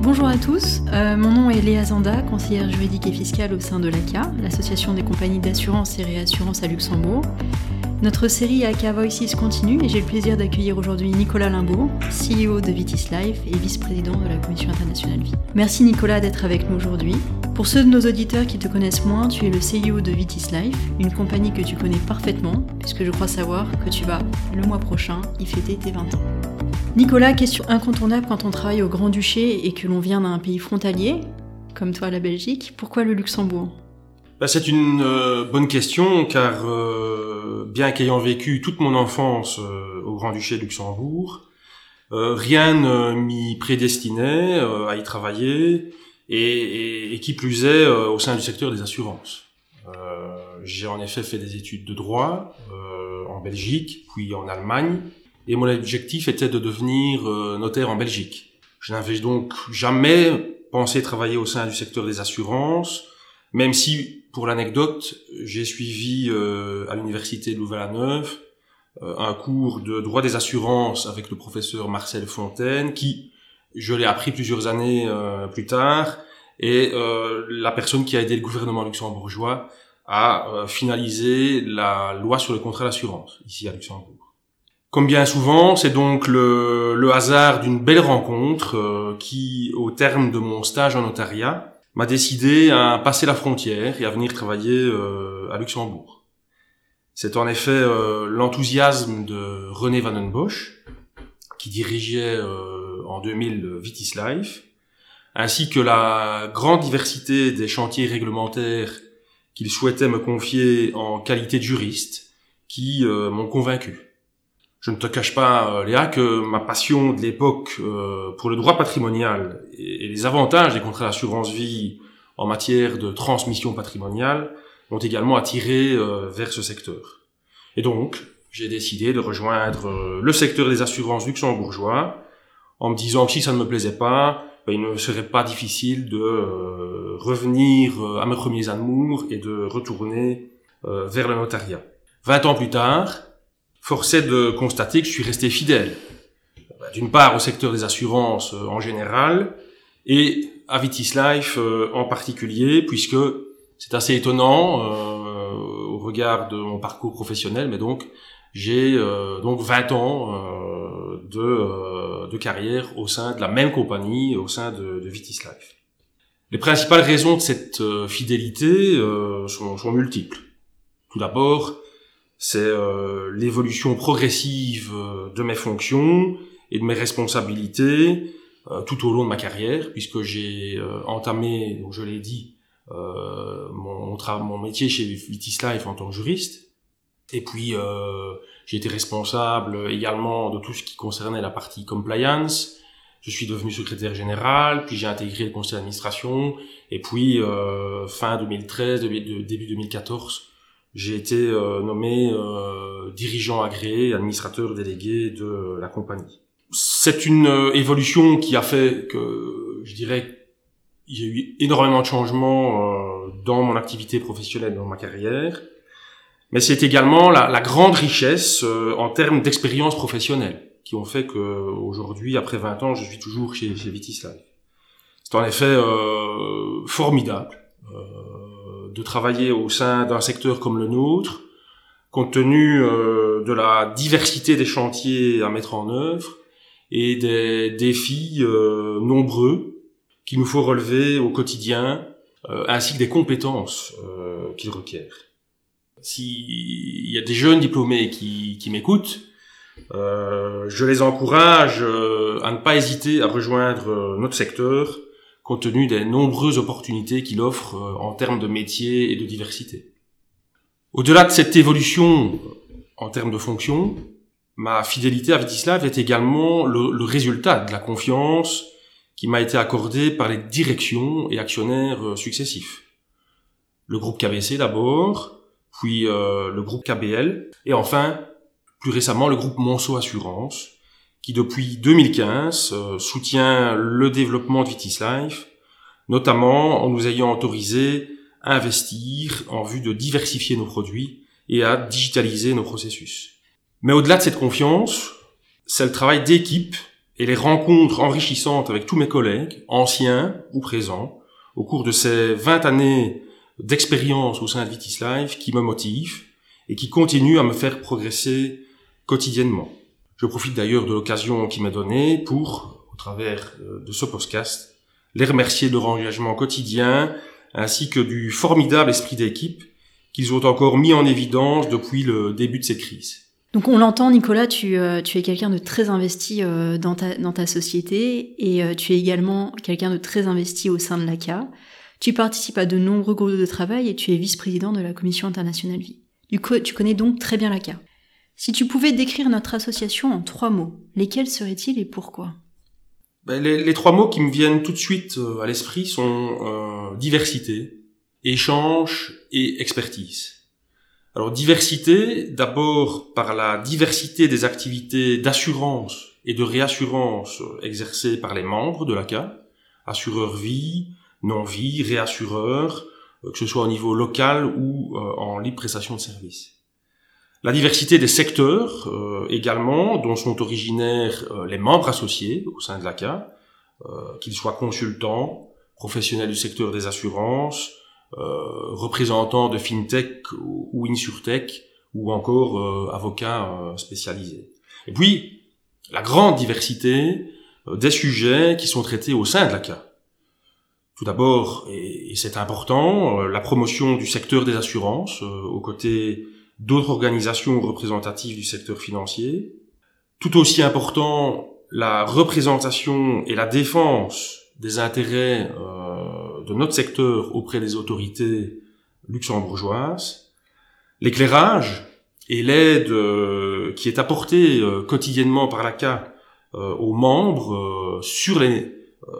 Bonjour à tous, euh, mon nom est Léa Zanda, conseillère juridique et fiscale au sein de l'ACA, l'Association des compagnies d'assurance et réassurance à Luxembourg. Notre série AK Voices continue et j'ai le plaisir d'accueillir aujourd'hui Nicolas Limbaud, CEO de Vitis Life et vice-président de la Commission internationale vie. Merci Nicolas d'être avec nous aujourd'hui. Pour ceux de nos auditeurs qui te connaissent moins, tu es le CEO de Vitis Life, une compagnie que tu connais parfaitement, puisque je crois savoir que tu vas, le mois prochain, y fêter tes 20 ans. Nicolas, question incontournable quand on travaille au Grand-Duché et que l'on vient d'un pays frontalier, comme toi la Belgique, pourquoi le Luxembourg? Bah, C'est une euh, bonne question car euh, bien qu'ayant vécu toute mon enfance euh, au Grand-Duché de Luxembourg, rien ne m'y prédestinait à y travailler et, et, qui plus est au sein du secteur des assurances. J'ai en effet fait des études de droit en Belgique, puis en Allemagne, et mon objectif était de devenir euh, notaire en Belgique. Je n'avais donc jamais pensé travailler au sein du secteur des assurances, même si, pour l'anecdote, j'ai suivi euh, à l'université de Louvain-la-Neuve euh, un cours de droit des assurances avec le professeur Marcel Fontaine, qui, je l'ai appris plusieurs années plus tard, est la personne qui a aidé le gouvernement luxembourgeois à finaliser la loi sur le contrat d'assurance ici à Luxembourg. Comme bien souvent, c'est donc le, hasard d'une belle rencontre euh, qui, au terme de mon stage en notariat, m'a décidé à passer la frontière et à venir travailler euh, à Luxembourg. C'est en effet euh, l'enthousiasme de René Van den Bosch, qui dirigeait en 2000 Vitis Life, ainsi que la grande diversité des chantiers réglementaires qu'il souhaitait me confier en qualité de juriste, qui m'ont convaincu. Je ne te cache pas, euh, Léa, que ma passion de l'époque euh, pour le droit patrimonial et, les avantages des contrats d'assurance vie en matière de transmission patrimoniale m'ont également attiré euh, vers ce secteur. Et donc, j'ai décidé de rejoindre le secteur des assurances luxembourgeois en me disant que si ça ne me plaisait pas, ben, il ne serait pas difficile de revenir à mes premiers amours et de retourner vers le notariat. Vingt ans plus tard, force est de constater que je suis resté fidèle. D'une part au secteur des assurances euh, en général et à Vitis Life euh, en particulier, puisque c'est assez étonnant euh, au regard de mon parcours professionnel, mais donc j'ai donc 20 ans de, de carrière au sein de la même compagnie, au sein de, de Vitis Life. Les principales raisons de cette fidélité sont multiples. Tout d'abord, c'est euh, l'évolution progressive euh, de mes fonctions et de mes responsabilités euh, tout au long de ma carrière, puisque j'ai entamé, je l'ai dit, mon, mon métier chez Vitis Life en tant que juriste. Et puis, j'ai été responsable également de tout ce qui concernait la partie compliance. Je suis devenu secrétaire général, puis j'ai intégré le conseil d'administration, et puis fin 2013, début 2014, j'ai été euh, nommé euh, dirigeant agréé, administrateur délégué de la compagnie. C'est une euh, évolution qui a fait que, je dirais, il y a eu énormément de changements dans mon activité professionnelle, dans ma carrière, mais c'est également la, la, grande richesse en termes d'expérience professionnelle qui ont fait que aujourd'hui, après 20 ans, je suis toujours chez, chez Vitis. C'est en effet formidable de travailler au sein d'un secteur comme le nôtre, compte tenu euh, de la diversité des chantiers à mettre en œuvre et des défis euh, nombreux qu'il nous faut relever au quotidien, euh, ainsi que des compétences qu'ils requièrent. S'il y a des jeunes diplômés qui, qui m'écoutent, je les encourage à ne pas hésiter à rejoindre notre secteur compte tenu des nombreuses opportunités qu'il offre euh, en termes de métiers et de diversité. Au-delà de cette évolution euh, en termes de fonction, ma fidélité à Vitislav est également le, résultat de la confiance qui m'a été accordé par les directions et actionnaires successifs. Le groupe KBC d'abord, puis le groupe KBL, et enfin, plus récemment, le groupe Monceau Assurance, qui depuis 2015 soutient le développement de Vitis Life, notamment en nous ayant autorisé à investir en vue de diversifier nos produits et à digitaliser nos processus. Mais au-delà de cette confiance, c'est le travail d'équipe et les rencontres enrichissantes avec tous mes collègues, anciens ou présents, au cours de ces 20 années d'expérience au sein de Vitis Life qui me motivent et qui continuent à me faire progresser quotidiennement. Je profite d'ailleurs de l'occasion qui m'est donnée pour, au travers euh, de ce podcast, les remercier de leur engagement quotidien ainsi que du formidable esprit d'équipe qu'ils ont encore mis en évidence depuis le début de cette crise. Donc on l'entend, Nicolas, tu, euh, tu es quelqu'un de très investi euh, dans, ta, dans ta société et tu es également quelqu'un de très investi au sein de l'ACA. Tu participes à de nombreux groupes de travail et tu es vice-président de la Commission internationale vie. Du coup, tu connais donc très bien l'ACA. Si tu pouvais décrire notre association en trois mots, lesquels seraient-ils et pourquoi? Ben, les, trois mots qui me viennent tout de suite à l'esprit sont diversité, échange et expertise. Alors diversité, d'abord par la diversité des activités d'assurance et de réassurance exercées par les membres de l'ACA, assureurs vie, non-vie, réassureurs, euh, que ce soit au niveau local ou euh, en libre prestation de services. La diversité des secteurs euh, également, dont sont originaires les membres associés au sein de l'ACA, qu'ils soient consultants, professionnels du secteur des assurances, euh, représentants de fintech ou insurtech ou encore euh, avocats euh, spécialisés. Et puis, la grande diversité des sujets qui sont traités au sein de l'ACA. Tout d'abord, et, c'est important, la promotion du secteur des assurances aux côtés d'autres organisations représentatives du secteur financier. Tout aussi important, la représentation et la défense des intérêts de notre secteur auprès des autorités luxembourgeoises, l'éclairage et l'aide euh, qui est apportée euh, quotidiennement par l'ACA euh, aux membres sur les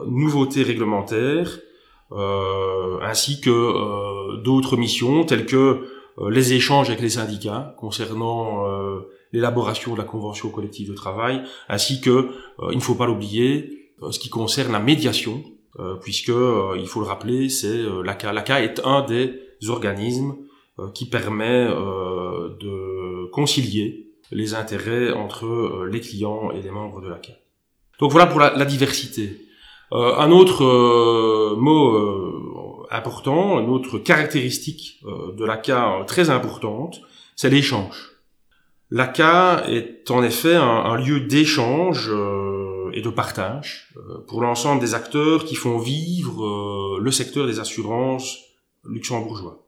nouveautés réglementaires, ainsi que d'autres missions telles que les échanges avec les syndicats concernant l'élaboration de la convention collective de travail, ainsi que, il ne faut pas l'oublier, ce qui concerne la médiation euh, puisque euh, il faut le rappeler, c'est euh, l'ACA. L'ACA est un des organismes qui permet de concilier les intérêts entre les clients et les membres de l'ACA. Donc voilà pour la, la diversité. Euh, un autre euh, mot important, une autre caractéristique de l'ACA très importante, c'est l'échange. L'ACA est en effet un, lieu d'échange et de partage euh, pour l'ensemble des acteurs qui font vivre euh, le secteur des assurances luxembourgeois.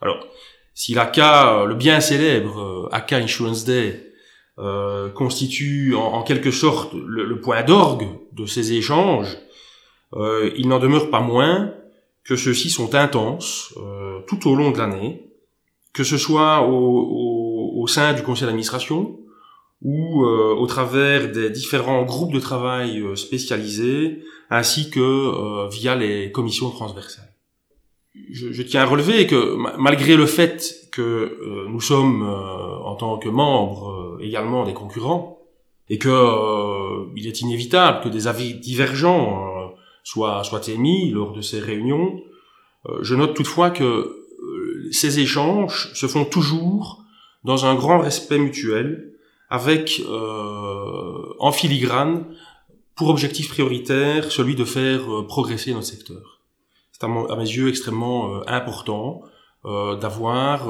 Alors, si l'ACA, euh, le bien célèbre ACA Insurance Day, constitue en, quelque sorte le, point d'orgue de ces échanges, il n'en demeure pas moins que ceux-ci sont intenses tout au long de l'année, que ce soit au, au sein du conseil d'administration, ou euh, au travers des différents groupes de travail euh, spécialisés, ainsi que euh, via les commissions transversales. Je, je, tiens à relever que malgré le fait que nous sommes en tant que membres également des concurrents, et que il est inévitable que des avis divergents soient, soient émis lors de ces réunions, je note toutefois que ces échanges se font toujours dans un grand respect mutuel avec euh, en filigrane pour objectif prioritaire celui de faire euh, progresser notre secteur. C'est à, mes yeux extrêmement euh, important d'avoir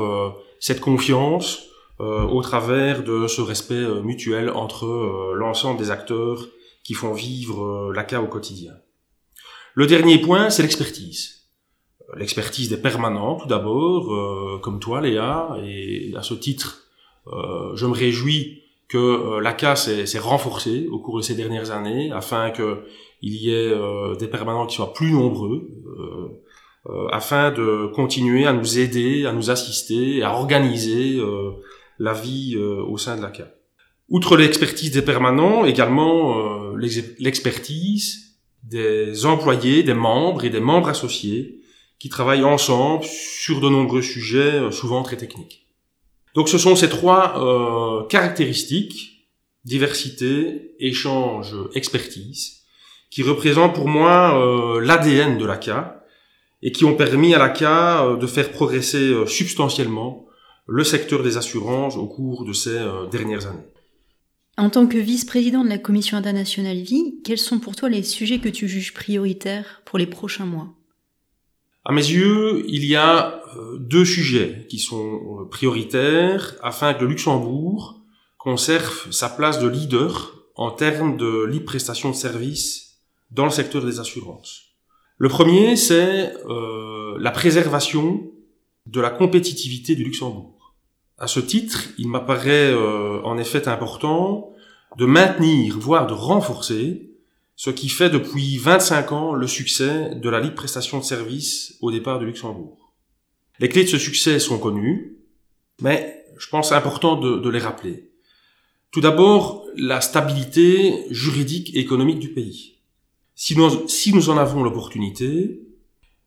cette confiance au travers de ce respect mutuel entre l'ensemble des acteurs qui font vivre l'ACA au quotidien. Le dernier point, c'est l'expertise. L'expertise des permanents, tout d'abord, comme toi, Léa, et à ce titre, je me réjouis que euh, l'ACA s'est renforcée au cours de ces dernières années afin qu'il y ait euh, des permanents qui soient plus nombreux, euh, afin de continuer à nous aider, à nous assister, à organiser la vie au sein de l'ACA. Outre l'expertise des permanents, également l'expertise des employés, des membres et des membres associés qui travaillent ensemble sur de nombreux sujets, euh, souvent très techniques. Donc ce sont ces trois euh, caractéristiques, diversité, échange, expertise, qui représentent pour moi euh, l'ADN de l'ACA et qui ont permis à l'ACA euh, de faire progresser euh, substantiellement le secteur des assurances au cours de ces dernières années. En tant que vice-président de la Commission internationale vie, quels sont pour toi les sujets que tu juges prioritaires pour les prochains mois? À mes yeux, il y a deux sujets qui sont prioritaires afin que le Luxembourg conserve sa place de leader en termes de libre prestation de services dans le secteur des assurances. Le premier, c'est euh, la préservation de la compétitivité du Luxembourg. À ce titre, il m'apparaît euh, en effet important de maintenir, voire de renforcer, ce qui fait depuis 25 ans le succès de la libre prestation de services au départ du Luxembourg. Les clés de ce succès sont connues, mais je pense important de, de les rappeler. Tout d'abord, la stabilité juridique et économique du pays si nous, si nous en avons l'opportunité,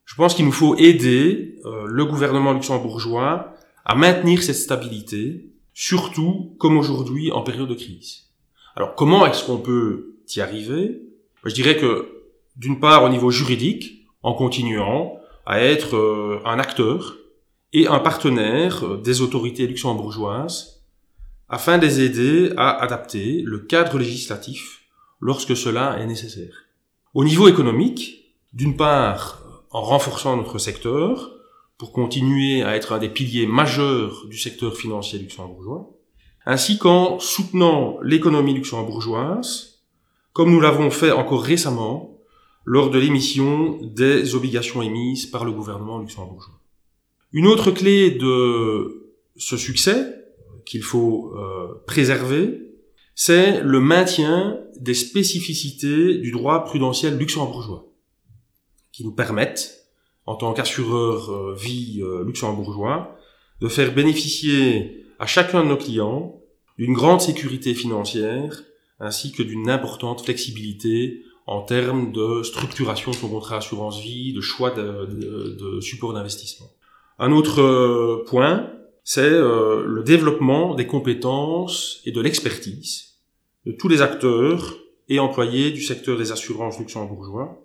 je pense qu'il nous faut aider euh, le gouvernement luxembourgeois à maintenir cette stabilité, surtout comme aujourd'hui en période de crise. Alors comment est-ce qu'on peut y arriver? Je dirais que d'une part au niveau juridique, en continuant à être euh, un acteur et un partenaire euh, des autorités luxembourgeoises afin de les aider à adapter le cadre législatif lorsque cela est nécessaire. Au niveau économique, d'une part, en renforçant notre secteur, pour continuer à être un des piliers majeurs du secteur financier luxembourgeois, ainsi qu'en soutenant l'économie luxembourgeoise, comme nous l'avons fait encore récemment lors de l'émission des obligations émises par le gouvernement luxembourgeois. Une autre clé de ce succès qu'il faut euh, préserver, c'est le maintien des spécificités du droit prudentiel luxembourgeois, qui nous permettent, en tant qu'assureur euh, vie euh, luxembourgeois, de faire bénéficier à chacun de nos clients d'une grande sécurité financière ainsi que d'une importante flexibilité en termes de structuration de son contrat assurance vie, de choix de, support d'investissement. Un autre euh, point, c'est le développement des compétences et de l'expertise de tous les acteurs et employés du secteur des assurances luxembourgeois,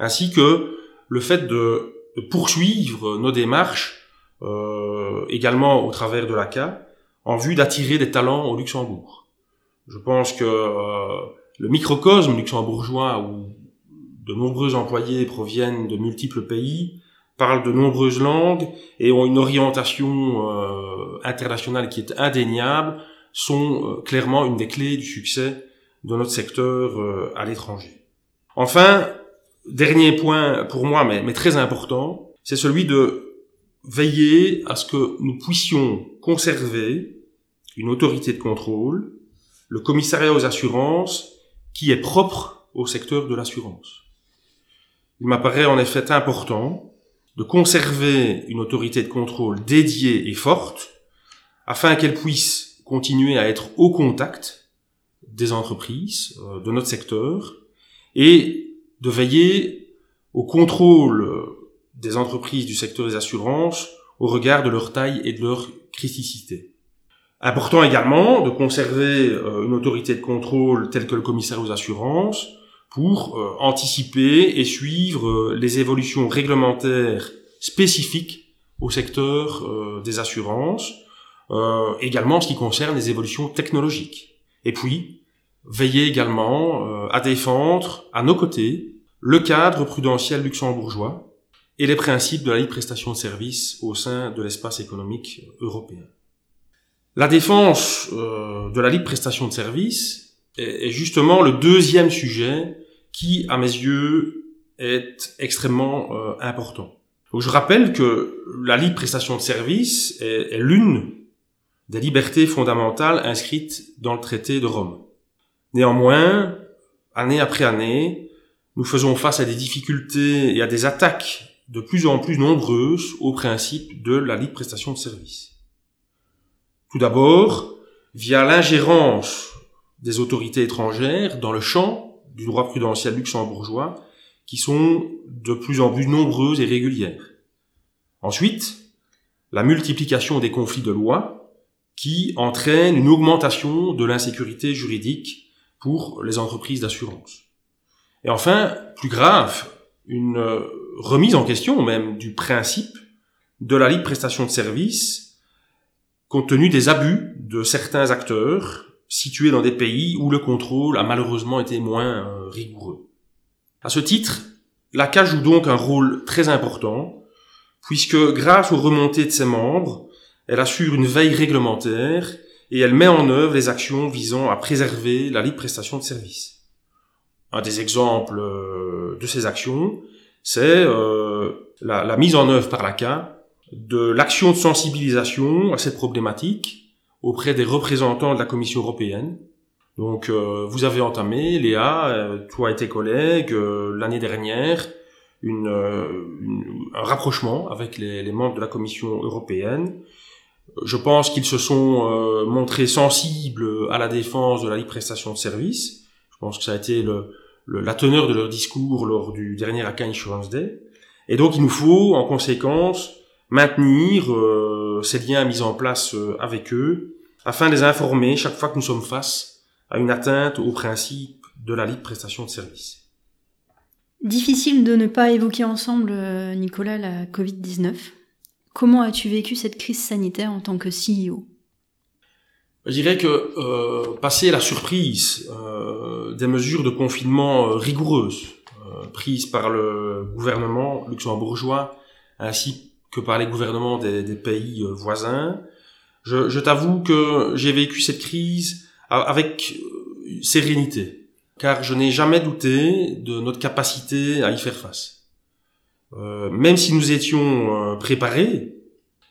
ainsi que le fait de, poursuivre nos démarches euh, également au travers de l'ACA en vue d'attirer des talents au Luxembourg. Je pense que euh, le microcosme luxembourgeois où de nombreux employés proviennent de multiples pays, parlent de nombreuses langues et ont une orientation euh, internationale qui est indéniable, sont euh, clairement une des clés du succès de notre secteur euh, à l'étranger. Enfin, dernier point pour moi, mais, mais très important, c'est celui de veiller à ce que nous puissions conserver une autorité de contrôle, le commissariat aux assurances, qui est propre au secteur de l'assurance. Il m'apparaît en effet important de conserver une autorité de contrôle dédiée et forte, afin qu'elle puisse continuer à être au contact des entreprises, euh, de notre secteur, et de veiller au contrôle euh, des entreprises du secteur des assurances au regard de leur taille et de leur criticité. Important également de conserver euh, une autorité de contrôle telle que le commissaire aux assurances pour anticiper et suivre les évolutions réglementaires spécifiques au secteur des assurances, euh, également en ce qui concerne les évolutions technologiques. Et puis, veiller également euh, à défendre à nos côtés le cadre prudentiel luxembourgeois et les principes de la libre prestation de services au sein de l'espace économique européen. La défense euh, de la libre prestation de services est, justement le deuxième sujet qui, à mes yeux, est extrêmement euh, important. Je rappelle que la libre prestation de services est, est l'une des libertés fondamentales inscrites dans le traité de Rome. Néanmoins, année après année, nous faisons face à des difficultés et à des attaques de plus en plus nombreuses au principe de la libre prestation de services. Tout d'abord, via l'ingérence des autorités étrangères dans le champ du droit prudentiel luxembourgeois qui sont de plus en plus nombreuses et régulières. Ensuite, la multiplication des conflits de loi qui entraîne une augmentation de l'insécurité juridique pour les entreprises d'assurance. Et enfin, plus grave, une remise en question même du principe de la libre prestation de services compte tenu des abus de certains acteurs situés dans des pays où le contrôle a malheureusement été moins euh, rigoureux. À ce titre, l'ACA joue donc un rôle très important, puisque grâce aux remontées de ses membres, elle assure une veille réglementaire et elle met en œuvre les actions visant à préserver la libre prestation de services. Un des exemples euh, de ces actions, c'est euh, la, la, mise en œuvre par l'ACA de l'action de sensibilisation à cette problématique auprès des représentants de la Commission européenne. Donc euh, vous avez entamé, Léa, toi et tes collègues, l'année dernière, un rapprochement avec les, membres de la Commission européenne. Je pense qu'ils se sont montrés sensibles à la défense de la libre prestation de services. Je pense que ça a été le, le, la teneur de leur discours lors du dernier ACA Insurance Day. Et donc il nous faut, en conséquence, maintenir euh, ces liens mis en place euh, avec eux, afin de les informer chaque fois que nous sommes face à une atteinte au principe de la libre prestation de services. Difficile de ne pas évoquer ensemble, euh, Nicolas, la Covid-19. Comment as-tu vécu cette crise sanitaire en tant que CEO Je dirais que euh, passer la surprise euh, des mesures de confinement rigoureuses euh, prises par le gouvernement luxembourgeois ainsi que par les gouvernements des, des pays euh, voisins. Je, je t'avoue que j'ai vécu cette crise avec euh, sérénité, car je n'ai jamais douté de notre capacité à y faire face. Euh, même si nous étions euh, préparés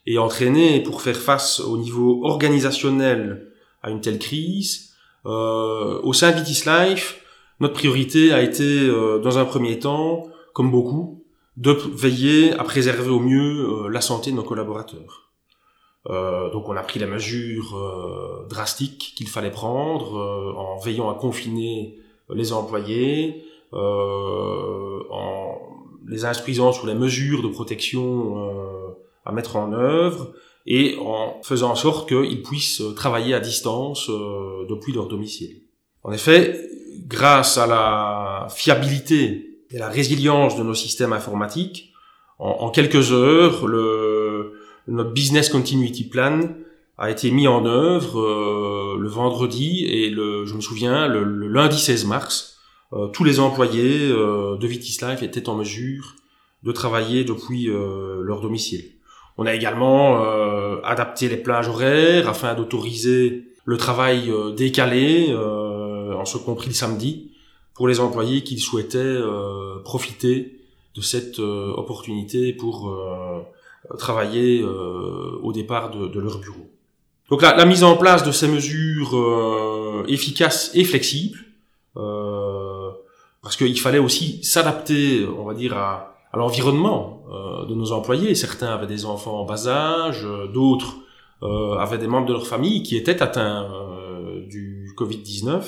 et entraînés pour faire face au niveau organisationnel à une telle crise, euh, au sein de Vitis Life, notre priorité a été, euh, dans un premier temps, comme beaucoup, de veiller à préserver au mieux la santé de nos collaborateurs. Euh, donc on a pris les mesures euh, drastiques qu'il fallait prendre euh, en veillant à confiner les employés, en les instruisant sur les mesures de protection à mettre en œuvre et en faisant en sorte qu'ils puissent travailler à distance depuis leur domicile. En effet, grâce à la fiabilité et la résilience de nos systèmes informatiques, en, en quelques heures, le, notre business continuity plan a été mis en œuvre euh, le vendredi et le, je me souviens, le, le lundi 16 mars, euh, tous les employés euh, de Vitis Life étaient en mesure de travailler depuis euh, leur domicile. On a également euh, adapté les plages horaires afin d'autoriser le travail décalé, en ce compris le samedi, pour les employés qui souhaitaient euh, profiter de cette euh, opportunité pour euh, travailler euh, au départ de, de, leur bureau. Donc la, mise en place de ces mesures euh, efficaces et flexibles, euh, parce qu'il fallait aussi s'adapter, on va dire, à, à l'environnement de nos employés. Certains avaient des enfants en bas âge, d'autres avaient des membres de leur famille qui étaient atteints du Covid-19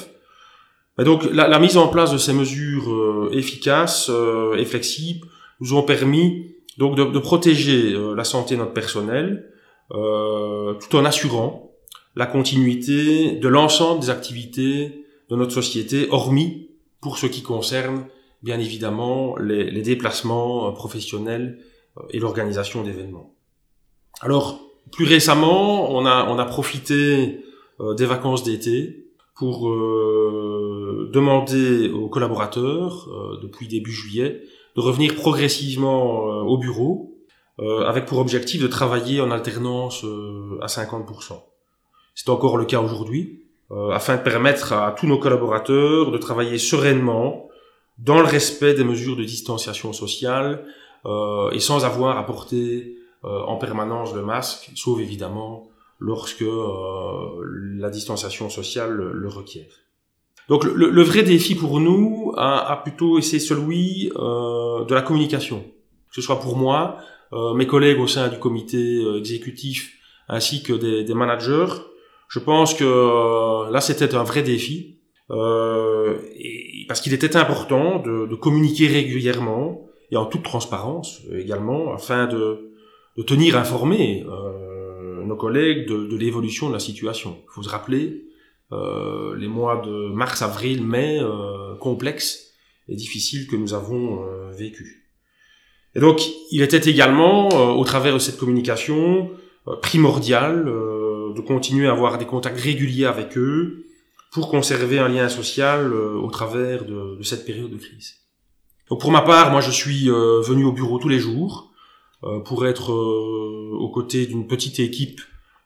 et donc la, la, mise en place de ces mesures euh, efficaces euh, et flexibles nous ont permis donc de, de protéger euh, la santé de notre personnel euh, tout en assurant la continuité de l'ensemble des activités de notre société, hormis pour ce qui concerne bien évidemment les, déplacements professionnels et l'organisation d'événements. Alors plus récemment, on a, profité des vacances d'été pour euh, demander aux collaborateurs, euh, depuis début juillet, de revenir progressivement euh, au bureau, euh, avec pour objectif de travailler en alternance euh, à 50%. C'est encore le cas aujourd'hui, afin de permettre à tous nos collaborateurs de travailler sereinement, dans le respect des mesures de distanciation sociale, et sans avoir à porter en permanence le masque, sauf évidemment lorsque euh, la distanciation sociale le, requiert. Donc le, le, vrai défi pour nous a, a plutôt été celui euh, de la communication, que ce soit pour moi, euh, mes collègues au sein du comité euh, exécutif, ainsi que des, des, managers. Je pense que euh, là c'était un vrai défi. et parce qu'il était important de, communiquer régulièrement et en toute transparence également, afin de, tenir informés euh, nos collègues de, l'évolution de la situation. Il faut se rappeler euh, les mois de mars, avril, mai euh, complexes et difficiles que nous avons euh, vécus. Et donc, il était également, euh, au travers de cette communication, euh, primordial de continuer à avoir des contacts réguliers avec eux pour conserver un lien social au travers de, cette période de crise. Donc, pour ma part, moi, je suis venu au bureau tous les jours pour être aux côtés d'une petite équipe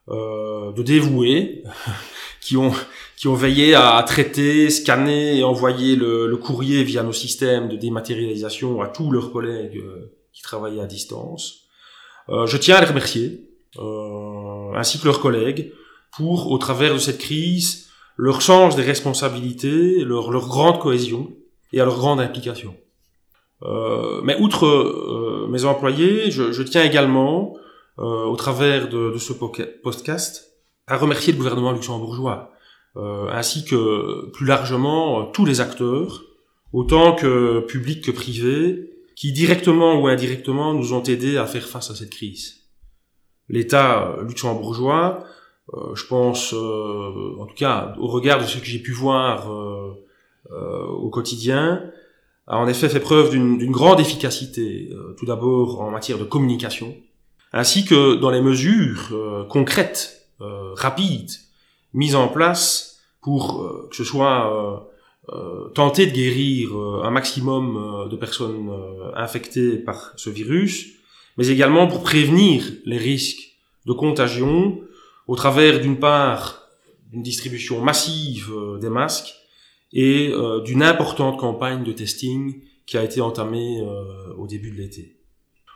de dévoués qui ont qui ont veillé à traiter, scanner et envoyer le, courrier via nos systèmes de dématérialisation à tous leurs collègues qui travaillaient à distance. Euh, je tiens à les remercier, euh, ainsi que leurs collègues, pour, au travers de cette crise, leur sens des responsabilités, leur, leur grande cohésion et à leur grande implication. Euh, mais outre euh, mes employés, je, je tiens également, euh, au travers de, de, ce podcast, à remercier le gouvernement luxembourgeois, euh, ainsi que plus largement tous les acteurs, autant que publics que privés, qui directement ou indirectement nous ont aidés à faire face à cette crise. L'État luxembourgeois, euh, je pense, euh, en tout cas au regard de ce que j'ai pu voir euh, euh au quotidien, a en effet fait preuve d'une grande efficacité, euh, tout d'abord en matière de communication, ainsi que dans les mesures euh, concrètes, rapides, mises en place pour que ce soit euh, tenter de guérir euh, un maximum euh, de personnes infectées par ce virus, mais également pour prévenir les risques de contagion au travers d'une part d'une distribution massive des masques et d'une importante campagne de testing qui a été entamée au début de l'été.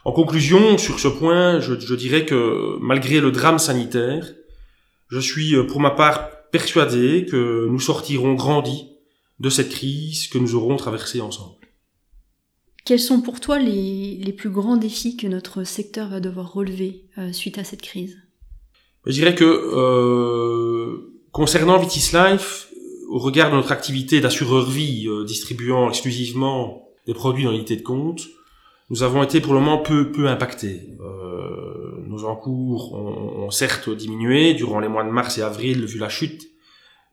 En conclusion, sur ce point, je, je, dirais que malgré le drame sanitaire, je suis pour ma part persuadé que nous sortirons grandis de cette crise que nous aurons traversée ensemble. Quels sont pour toi les, plus grands défis que notre secteur va devoir relever euh, suite à cette crise? Je dirais que euh, concernant Vitis Life, au regard de notre activité d'assureur vie euh, distribuant exclusivement des produits dans l'unité de compte, nous avons été pour le moment peu, peu impactés. Euh, nos encours ont, ont, certes diminué durant les mois de mars et avril vu la chute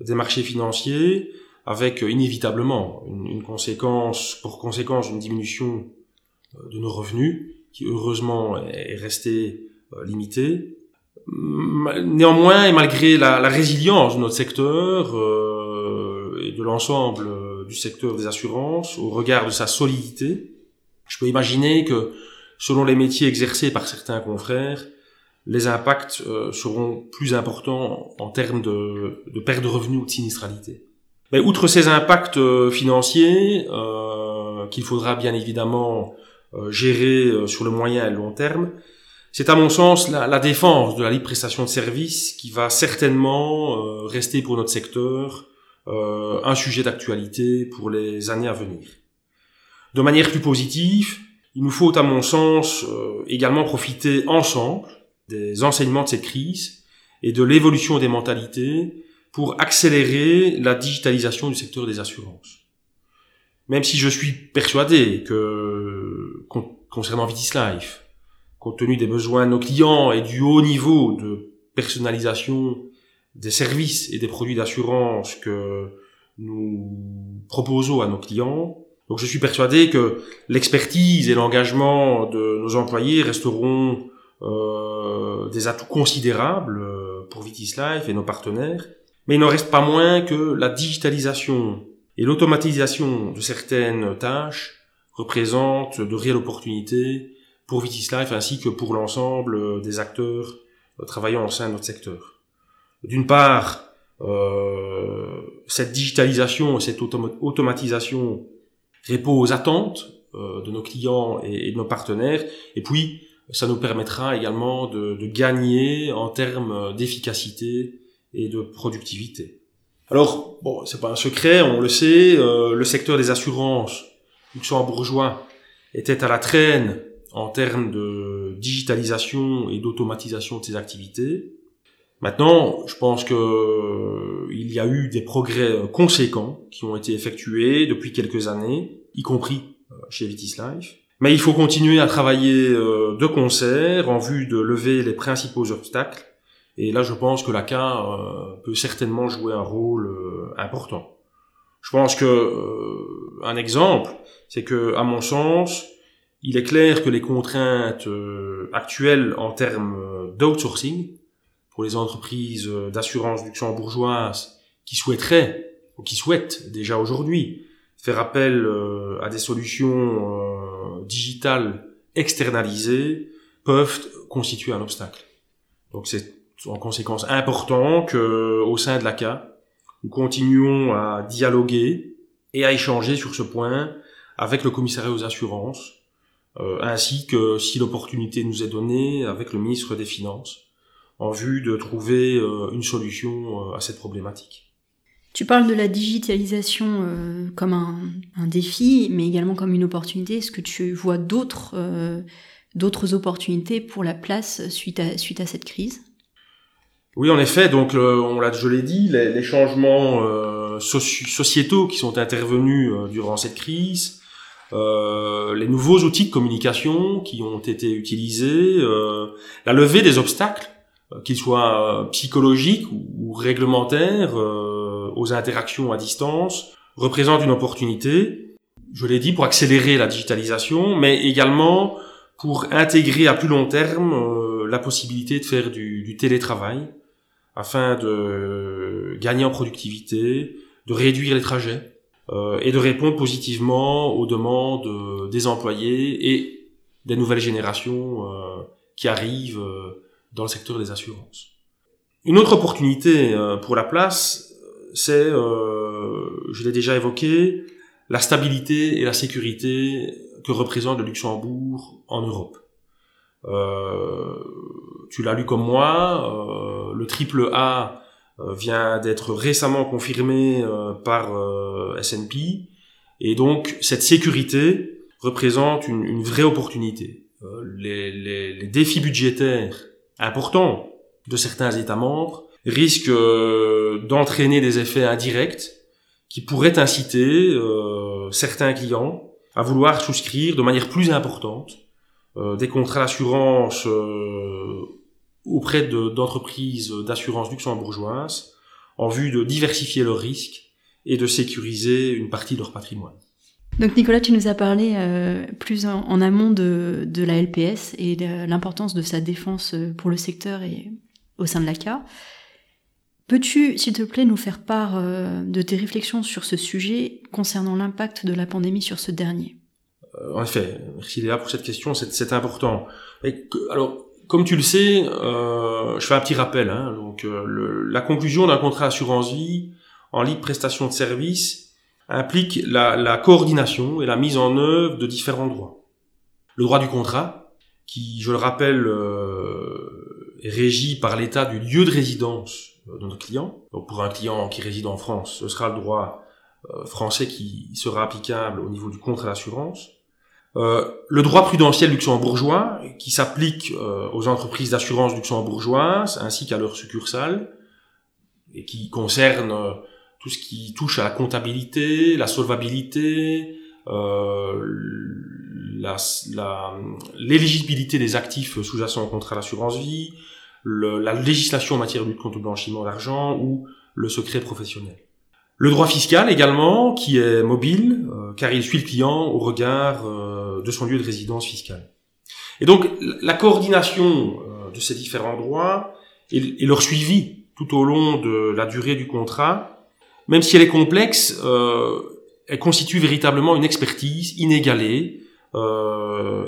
des marchés financiers, avec euh, inévitablement une, conséquence, pour conséquence une diminution euh, de nos revenus, qui heureusement est restée euh, limitée. Néanmoins, et malgré la, résilience de notre secteur euh, et de l'ensemble du secteur des assurances, au regard de sa solidité, je peux imaginer que selon les métiers exercés par certains confrères, les impacts seront plus importants en termes de perte de revenus ou de sinistralité. Mais outre ces impacts euh, financiers, euh, qu'il faudra bien évidemment euh, gérer sur le moyen et le long terme, c'est à mon sens la, défense de la libre prestation de services qui va certainement rester pour notre secteur un sujet d'actualité pour les années à venir. De manière plus positive, il nous faut à mon sens également profiter ensemble des enseignements de cette crise et de l'évolution des mentalités pour accélérer la digitalisation du secteur des assurances. Même si je suis persuadé que, concernant Vitis Life, compte tenu des besoins de nos clients et du haut niveau de personnalisation des services et des produits d'assurance que nous proposons à nos clients, donc je suis persuadé que l'expertise et l'engagement de nos employés resteront euh, des atouts considérables pour Vitis Life et nos partenaires, mais il n'en reste pas moins que la digitalisation et l'automatisation de certaines tâches représentent de réelles opportunités pour Vitis Life ainsi que pour l'ensemble des acteurs travaillant au sein de notre secteur. D'une part, euh, cette digitalisation et cette automatisation répond aux attentes euh, de nos clients et, de nos partenaires, et puis ça nous permettra également de gagner en termes d'efficacité et de productivité. Alors, bon, c'est pas un secret, on le sait, euh, le secteur des assurances luxembourgeois était à la traîne en termes de digitalisation et d'automatisation de ses activités. Maintenant, je pense que euh, il y a eu des progrès euh, conséquents qui ont été effectués depuis quelques années, y compris euh, chez Vitis Life. Mais il faut continuer à travailler de concert en vue de lever les principaux obstacles. Et là, je pense que l'ACA peut certainement jouer un rôle important. Je pense que un exemple, c'est que, à mon sens, il est clair que les contraintes actuelles en termes d'outsourcing pour les entreprises euh, d'assurance luxembourgeoises qui souhaiteraient, ou qui souhaitent déjà aujourd'hui, faire appel euh, à des solutions euh, digitales externalisées, peuvent constituer un obstacle. Donc c'est en conséquence important que, au sein de l'ACA, nous continuons à dialoguer et à échanger sur ce point avec le commissariat aux assurances, ainsi que, si l'opportunité nous est donnée, avec le ministre des Finances, en vue de trouver euh, une solution euh, à cette problématique. Tu parles de la digitalisation euh, comme un, défi, mais également comme une opportunité. Est-ce que tu vois d'autres d'autres opportunités pour la place suite à suite à cette crise? Oui, en effet. Donc, on l'a, je l'ai dit, les, changements sociétaux qui sont intervenus durant cette crise, les nouveaux outils de communication qui ont été utilisés, la levée des obstacles euh, qu'ils soient euh, psychologiques ou, réglementaires, euh, aux interactions à distance, représente une opportunité, je l'ai dit, pour accélérer la digitalisation, mais également pour intégrer à plus long terme la possibilité de faire du, télétravail afin de gagner en productivité, de réduire les trajets euh, et de répondre positivement aux demandes des employés et des nouvelles générations euh, qui arrivent dans le secteur des assurances. Une autre opportunité euh, pour la place, c'est, euh, je l'ai déjà évoqué, la stabilité et la sécurité que représente le Luxembourg en Europe. Euh, tu l'as lu comme moi, le triple A vient d'être récemment confirmé par S&P, et donc cette sécurité représente une, vraie opportunité. Les, les, les, défis budgétaires important de certains États membres risque euh, d'entraîner des effets indirects qui pourraient inciter euh, certains clients à vouloir souscrire de manière plus importante euh, des contrats d'assurance auprès d'entreprises d'assurance luxembourgeoises en vue de diversifier leurs risques et de sécuriser une partie de leur patrimoine. Donc Nicolas, tu nous as parlé euh, plus en, amont de, la LPS et l'importance de sa défense euh, pour le secteur et au sein de l'ACA. Peux-tu, s'il te plaît, nous faire part euh, de tes réflexions sur ce sujet concernant l'impact de la pandémie sur ce dernier? En effet, merci Léa pour cette question, c'est important. alors, comme tu le sais, je fais un petit rappel. Hein, donc, la conclusion d'un contrat assurance vie en libre prestation de service implique la, coordination et la mise en œuvre de différents droits. Le droit du contrat, qui, je le rappelle, euh, est régi par l'état du lieu de résidence de notre client. Pour un client qui réside en France, ce sera le droit euh, français qui sera applicable au niveau du contrat d'assurance. Euh, le droit prudentiel luxembourgeois, qui s'applique aux entreprises d'assurance luxembourgeoises ainsi qu'à leurs succursales, et qui concerne tout ce qui touche à la comptabilité, la solvabilité, euh, l'éligibilité des actifs sous-jacents au contrat d'assurance vie, la législation en matière de lutte contre le blanchiment d'argent ou le secret professionnel. Le droit fiscal également, qui est mobile, euh, car il suit le client au regard euh, de son lieu de résidence fiscale. Et donc, la coordination euh, de ces différents droits et, leur suivi tout au long de la durée du contrat même si elle est complexe, elle constitue véritablement une expertise inégalée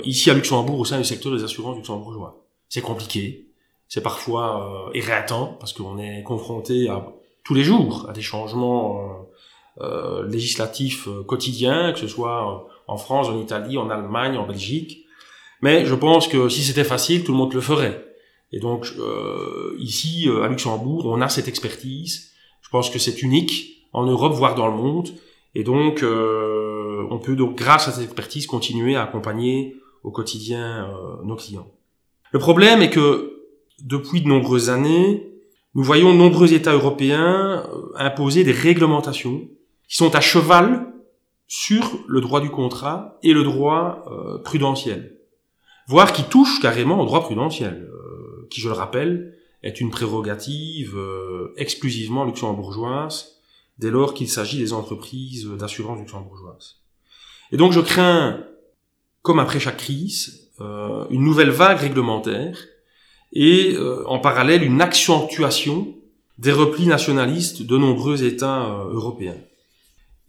ici à Luxembourg au sein du secteur des assurances luxembourgeois. C'est compliqué, c'est parfois euh, parce qu'on est confronté à tous les jours à des changements euh, législatifs quotidiens, que ce soit en France, en Italie, en Allemagne, en Belgique. Mais je pense que si c'était facile, tout le monde le ferait. Et donc ici à Luxembourg, on a cette expertise. Je pense que c'est unique en Europe, voire dans le monde. Et donc, euh, on peut donc, grâce à cette expertise, continuer à accompagner au quotidien euh, nos clients. Le problème est que depuis de nombreuses années, nous voyons nombreux États européens imposer des réglementations qui sont à cheval sur le droit du contrat et le droit prudentiel, voire qui touchent carrément au droit prudentiel, qui, je le rappelle, est une prérogative exclusivement luxembourgeoise dès lors qu'il s'agit des entreprises d'assurance luxembourgeoises. Et donc je crains, comme après chaque crise, euh, une nouvelle vague réglementaire et euh, en parallèle une accentuation des replis nationalistes de nombreux États euh, européens.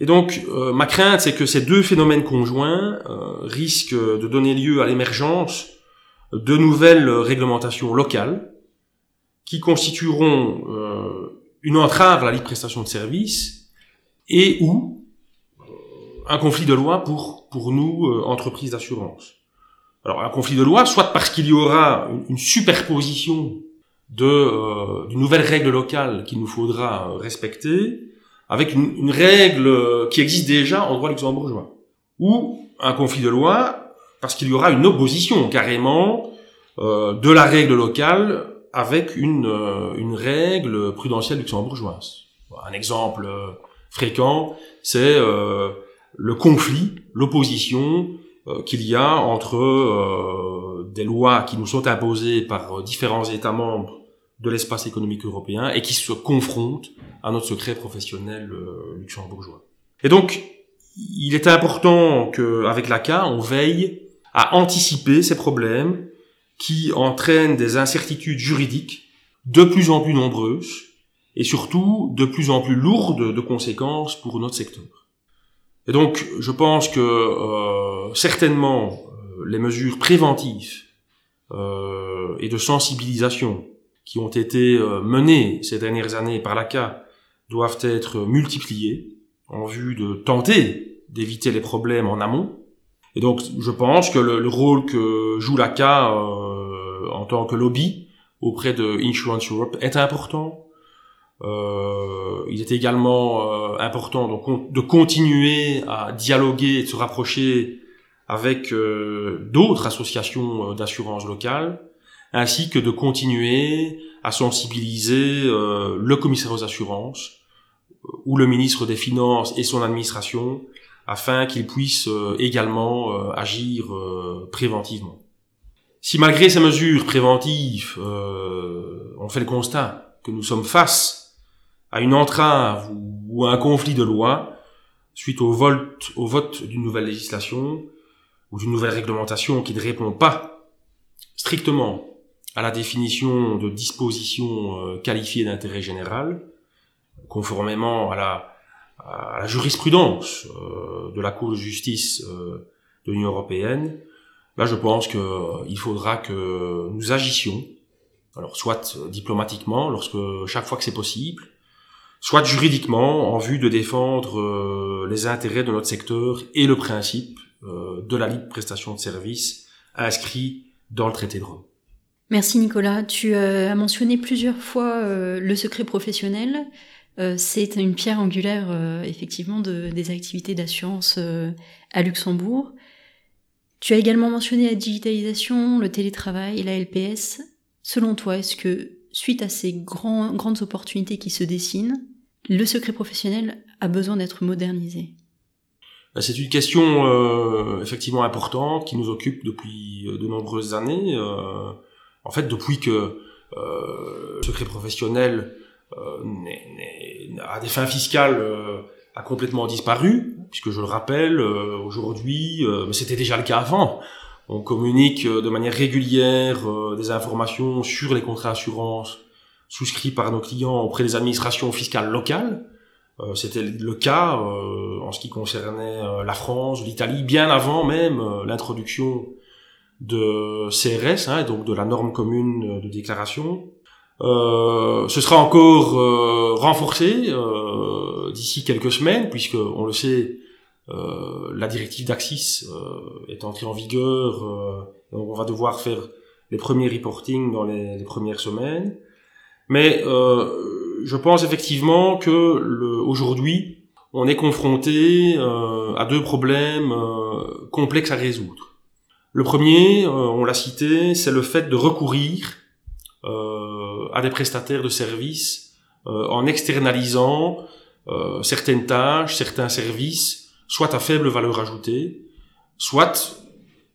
Et donc ma crainte, c'est que ces deux phénomènes conjoints risquent de donner lieu à l'émergence de nouvelles réglementations locales qui constitueront une entrave à la libre prestation de services et ou euh, un conflit de loi pour, pour nous, euh, entreprises d'assurance. Alors un conflit de loi, soit parce qu'il y aura une, superposition de euh, d'une nouvelle règle locale qu'il nous faudra respecter, avec une, règle qui existe déjà en droit luxembourgeois, ou un conflit de loi parce qu'il y aura une opposition carrément euh, de la règle locale avec une, euh, une règle prudentielle luxembourgeoise. Un exemple euh, fréquent, c'est euh, le conflit, l'opposition qu'il y a entre des lois qui nous sont imposées par différents États membres de l'espace économique européen et qui se confrontent à notre secret professionnel luxembourgeois. Et donc, il est important qu'avec l'ACA, on veille à anticiper ces problèmes qui entraîne des incertitudes juridiques de plus en plus nombreuses et surtout de plus en plus lourdes de conséquences pour notre secteur. Et donc, je pense que euh, certainement euh, les mesures préventives euh, et de sensibilisation qui ont été euh, menées ces dernières années par l'ACA doivent être multipliées en vue de tenter d'éviter les problèmes en amont et donc, je pense que le, rôle que joue l'ACA euh, en tant que lobby auprès de Insurance Europe est important. Euh, il est également euh, important de continuer à dialoguer et de se rapprocher avec euh, d'autres associations euh, d'assurance locale, ainsi que de continuer à sensibiliser le commissaire aux assurances ou le ministre des Finances et son administration afin qu'ils puissent euh, également euh, agir euh, préventivement. Si malgré ces mesures préventives, on fait le constat que nous sommes face à une entrave ou à un conflit de loi suite au vote, d'une nouvelle législation ou d'une nouvelle réglementation qui ne répond pas strictement à la définition de dispositions qualifiées d'intérêt général, conformément à la à la jurisprudence euh, de la Cour de justice euh, de l'Union européenne, là je pense qu'il euh, faudra que nous agissions, alors soit diplomatiquement, lorsque chaque fois que c'est possible, soit juridiquement en vue de défendre les intérêts de notre secteur et le principe de la libre prestation de services inscrit dans le traité de Rome. Merci Nicolas. Tu as mentionné plusieurs fois le secret professionnel. Euh, c'est une pierre angulaire euh, effectivement de, des activités d'assurance euh, à Luxembourg. Tu as également mentionné la digitalisation, le télétravail et la LPS. Selon toi, est-ce que suite à ces grandes opportunités qui se dessinent, le secret professionnel a besoin d'être modernisé bah, C'est une question effectivement importante qui nous occupe depuis de nombreuses années. en fait, depuis que le secret professionnel euh, à des fins fiscales euh, a complètement disparu, puisque je le rappelle, euh, aujourd'hui, mais c'était déjà le cas avant, on communique de manière régulière des informations sur les contrats d'assurance souscrits par nos clients auprès des administrations fiscales locales. C'était le cas en ce qui concernait la France, l'Italie, bien avant même l'introduction de CRS, hein, donc de la norme commune de déclaration. Euh, ce sera encore euh, renforcé euh, d'ici quelques semaines, puisque on le sait, la directive d'Axis est entrée en vigueur. donc on va devoir faire les premiers reporting dans les premières semaines. Mais je pense effectivement que aujourd'hui, on est confronté à deux problèmes complexes à résoudre. Le premier, on l'a cité, c'est le fait de recourir à des prestataires de services en externalisant certaines tâches, certains services, soit à faible valeur ajoutée, soit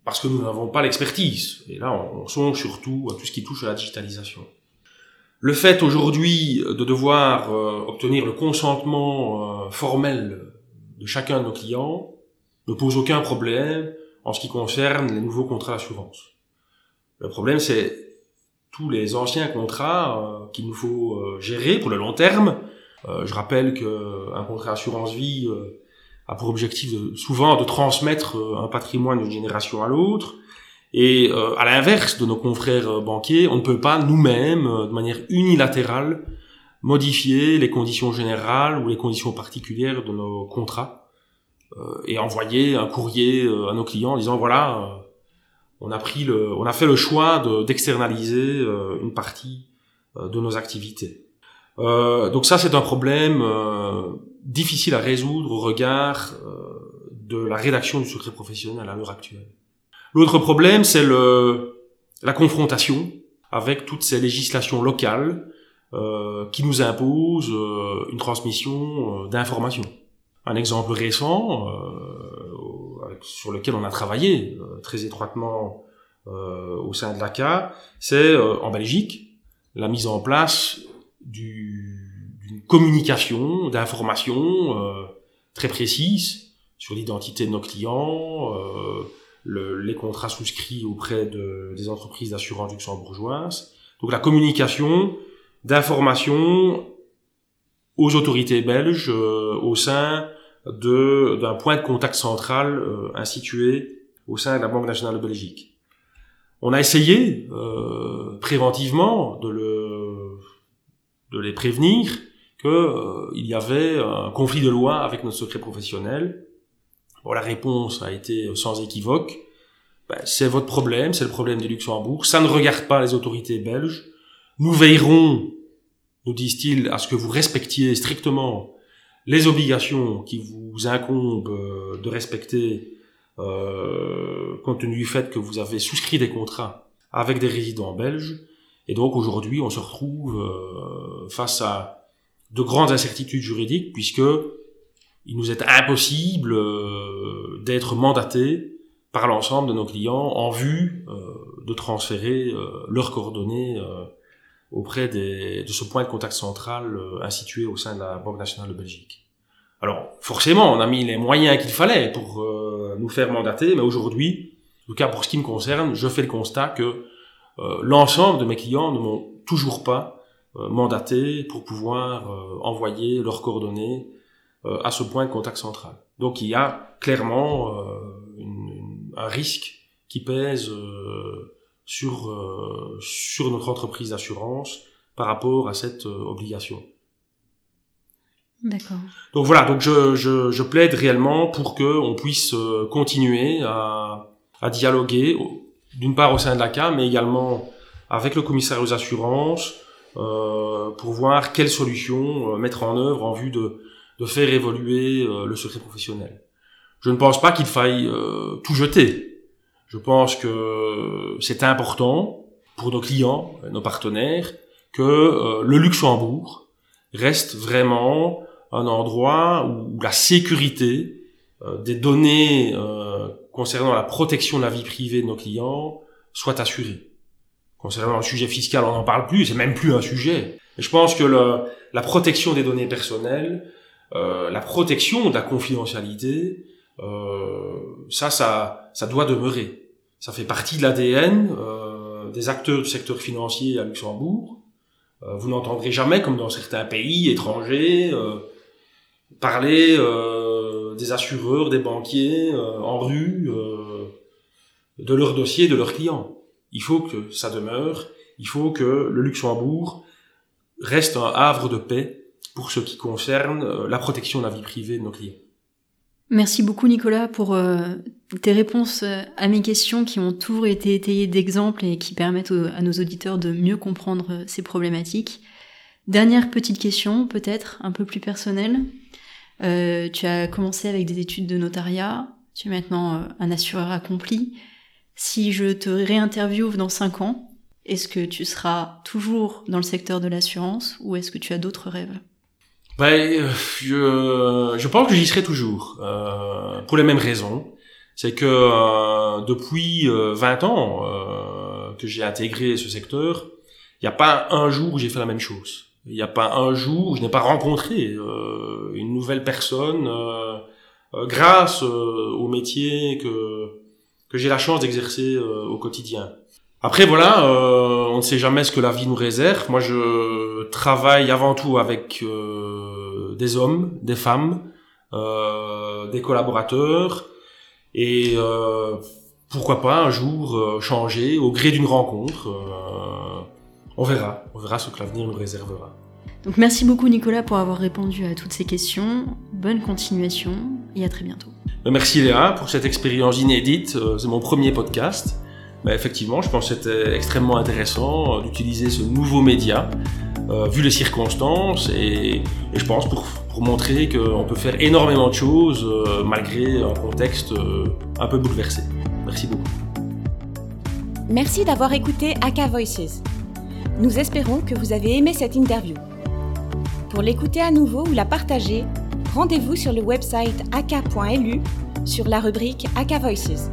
parce que nous n'avons pas l'expertise. Et là, on, songe surtout à tout ce qui touche à la digitalisation. Le fait aujourd'hui de devoir euh, obtenir le consentement euh, formel de chacun de nos clients ne pose aucun problème en ce qui concerne les nouveaux contrats d'assurance. Le problème, c'est tous les anciens contrats euh, qu'il nous faut gérer pour le long terme. je rappelle qu'un contrat d'assurance vie a pour objectif souvent de transmettre un patrimoine d'une génération à l'autre. Et euh, à l'inverse de nos confrères euh, banquiers, on ne peut pas nous-mêmes, euh, de manière unilatérale, modifier les conditions générales ou les conditions particulières de nos contrats et envoyer un courrier à nos clients en disant voilà, on a pris le, on a fait le choix d'externaliser une partie de nos activités. donc ça, c'est un problème difficile à résoudre au regard de la rédaction du secret professionnel à l'heure actuelle. L'autre problème, c'est le, la confrontation avec toutes ces législations locales euh, qui nous imposent euh, une transmission euh, d'informations. Un exemple récent euh, sur lequel on a travaillé très étroitement au sein de l'ACA, c'est en Belgique la mise en place d'une communication, d'informations très précises sur l'identité de nos clients, le, les contrats souscrits auprès de, des entreprises d'assurance luxembourgeoises. Donc la communication d'informations aux autorités belges euh, au sein d'un point de contact central euh, institué au sein de la Banque nationale de Belgique. On a essayé euh, préventivement de, le, de les prévenir qu'il euh, y avait un conflit de loi avec notre secret professionnel Bon, la réponse a été sans équivoque. Ben, c'est votre problème, c'est le problème du Luxembourg. Ça ne regarde pas les autorités belges. Nous veillerons, nous disent-ils, à ce que vous respectiez strictement les obligations qui vous incombent euh, de respecter euh, compte tenu du fait que vous avez souscrit des contrats avec des résidents belges. Et donc aujourd'hui, on se retrouve euh, face à de grandes incertitudes juridiques puisque il nous est impossible euh, d'être mandaté par l'ensemble de nos clients en vue euh, de transférer euh, leurs coordonnées auprès de ce point de contact central institué au sein de la Banque nationale de Belgique. Alors forcément, on a mis les moyens qu'il fallait pour nous faire mandater, mais aujourd'hui, en tout cas pour ce qui me concerne, je fais le constat que l'ensemble de mes clients ne m'ont toujours pas mandaté pour pouvoir envoyer leurs coordonnées à ce point de contact central. Donc il y a clairement euh, une, un risque qui pèse euh, sur, sur notre entreprise d'assurance par rapport à cette obligation. D'accord. Donc voilà, donc je, je, je plaide réellement pour que on puisse continuer à, à dialoguer, d'une part au sein de l'ACA, mais également avec le commissaire aux assurances, euh, pour voir quelles solutions mettre en œuvre en vue de, de faire évoluer euh, le secret professionnel. Je ne pense pas qu'il faille euh, tout jeter. Je pense que c'est important pour nos clients, nos partenaires, que euh, le Luxembourg reste vraiment un endroit où la sécurité des données concernant la protection de la vie privée de nos clients soit assurée. Concernant le sujet fiscal, on n'en parle plus, c'est même plus un sujet. Et je pense que le, la protection des données personnelles euh, la protection de la confidentialité, euh, ça, ça, ça doit demeurer. Ça fait partie de l'ADN euh, des acteurs du secteur financier à Luxembourg. Euh, vous n'entendrez jamais, comme dans certains pays étrangers, parler des assureurs, des banquiers en rue, de leurs dossiers, de leurs clients. Il faut que ça demeure. Il faut que le Luxembourg reste un havre de paix pour ce qui concerne euh, la protection de la vie privée de nos clients. Merci beaucoup Nicolas pour euh, tes réponses euh, à mes questions qui ont toujours été étayées d'exemples et qui permettent à nos auditeurs de mieux comprendre ces problématiques. Dernière petite question, peut-être un peu plus personnelle. tu as commencé avec des études de notariat, tu es maintenant un assureur accompli. Si je te réinterviewe dans 5 ans, Est-ce que tu seras toujours dans le secteur de l'assurance ou est-ce que tu as d'autres rêves? Ben, je, je pense que j'y serai toujours, euh, pour les mêmes raisons. C'est que euh, depuis 20 euh, ans euh, que j'ai intégré ce secteur, il n'y a pas un jour où j'ai fait la même chose. Il n'y a pas un jour où je n'ai pas rencontré euh, une nouvelle personne euh, grâce au métier que, que j'ai la chance d'exercer au quotidien. Après voilà, on ne sait jamais ce que la vie nous réserve. Moi, je travaille avant tout avec des hommes, des femmes, euh, des collaborateurs, et pourquoi pas un jour changer au gré d'une rencontre. on verra, on verra ce que l'avenir nous réservera. Donc merci beaucoup Nicolas pour avoir répondu à toutes ces questions. Bonne continuation et à très bientôt. Merci Léa pour cette expérience inédite. C'est mon premier podcast. Bah, effectivement, je pense que c'était extrêmement intéressant euh, d'utiliser ce nouveau média, euh, vu les circonstances, et, je pense pour, montrer qu'on peut faire énormément de choses euh, malgré un contexte un peu bouleversé. Merci beaucoup. Merci d'avoir écouté Aka Voices. Nous espérons que vous avez aimé cette interview. Pour l'écouter à nouveau ou la partager, rendez-vous sur le website aka.lu sur la rubrique Aka Voices.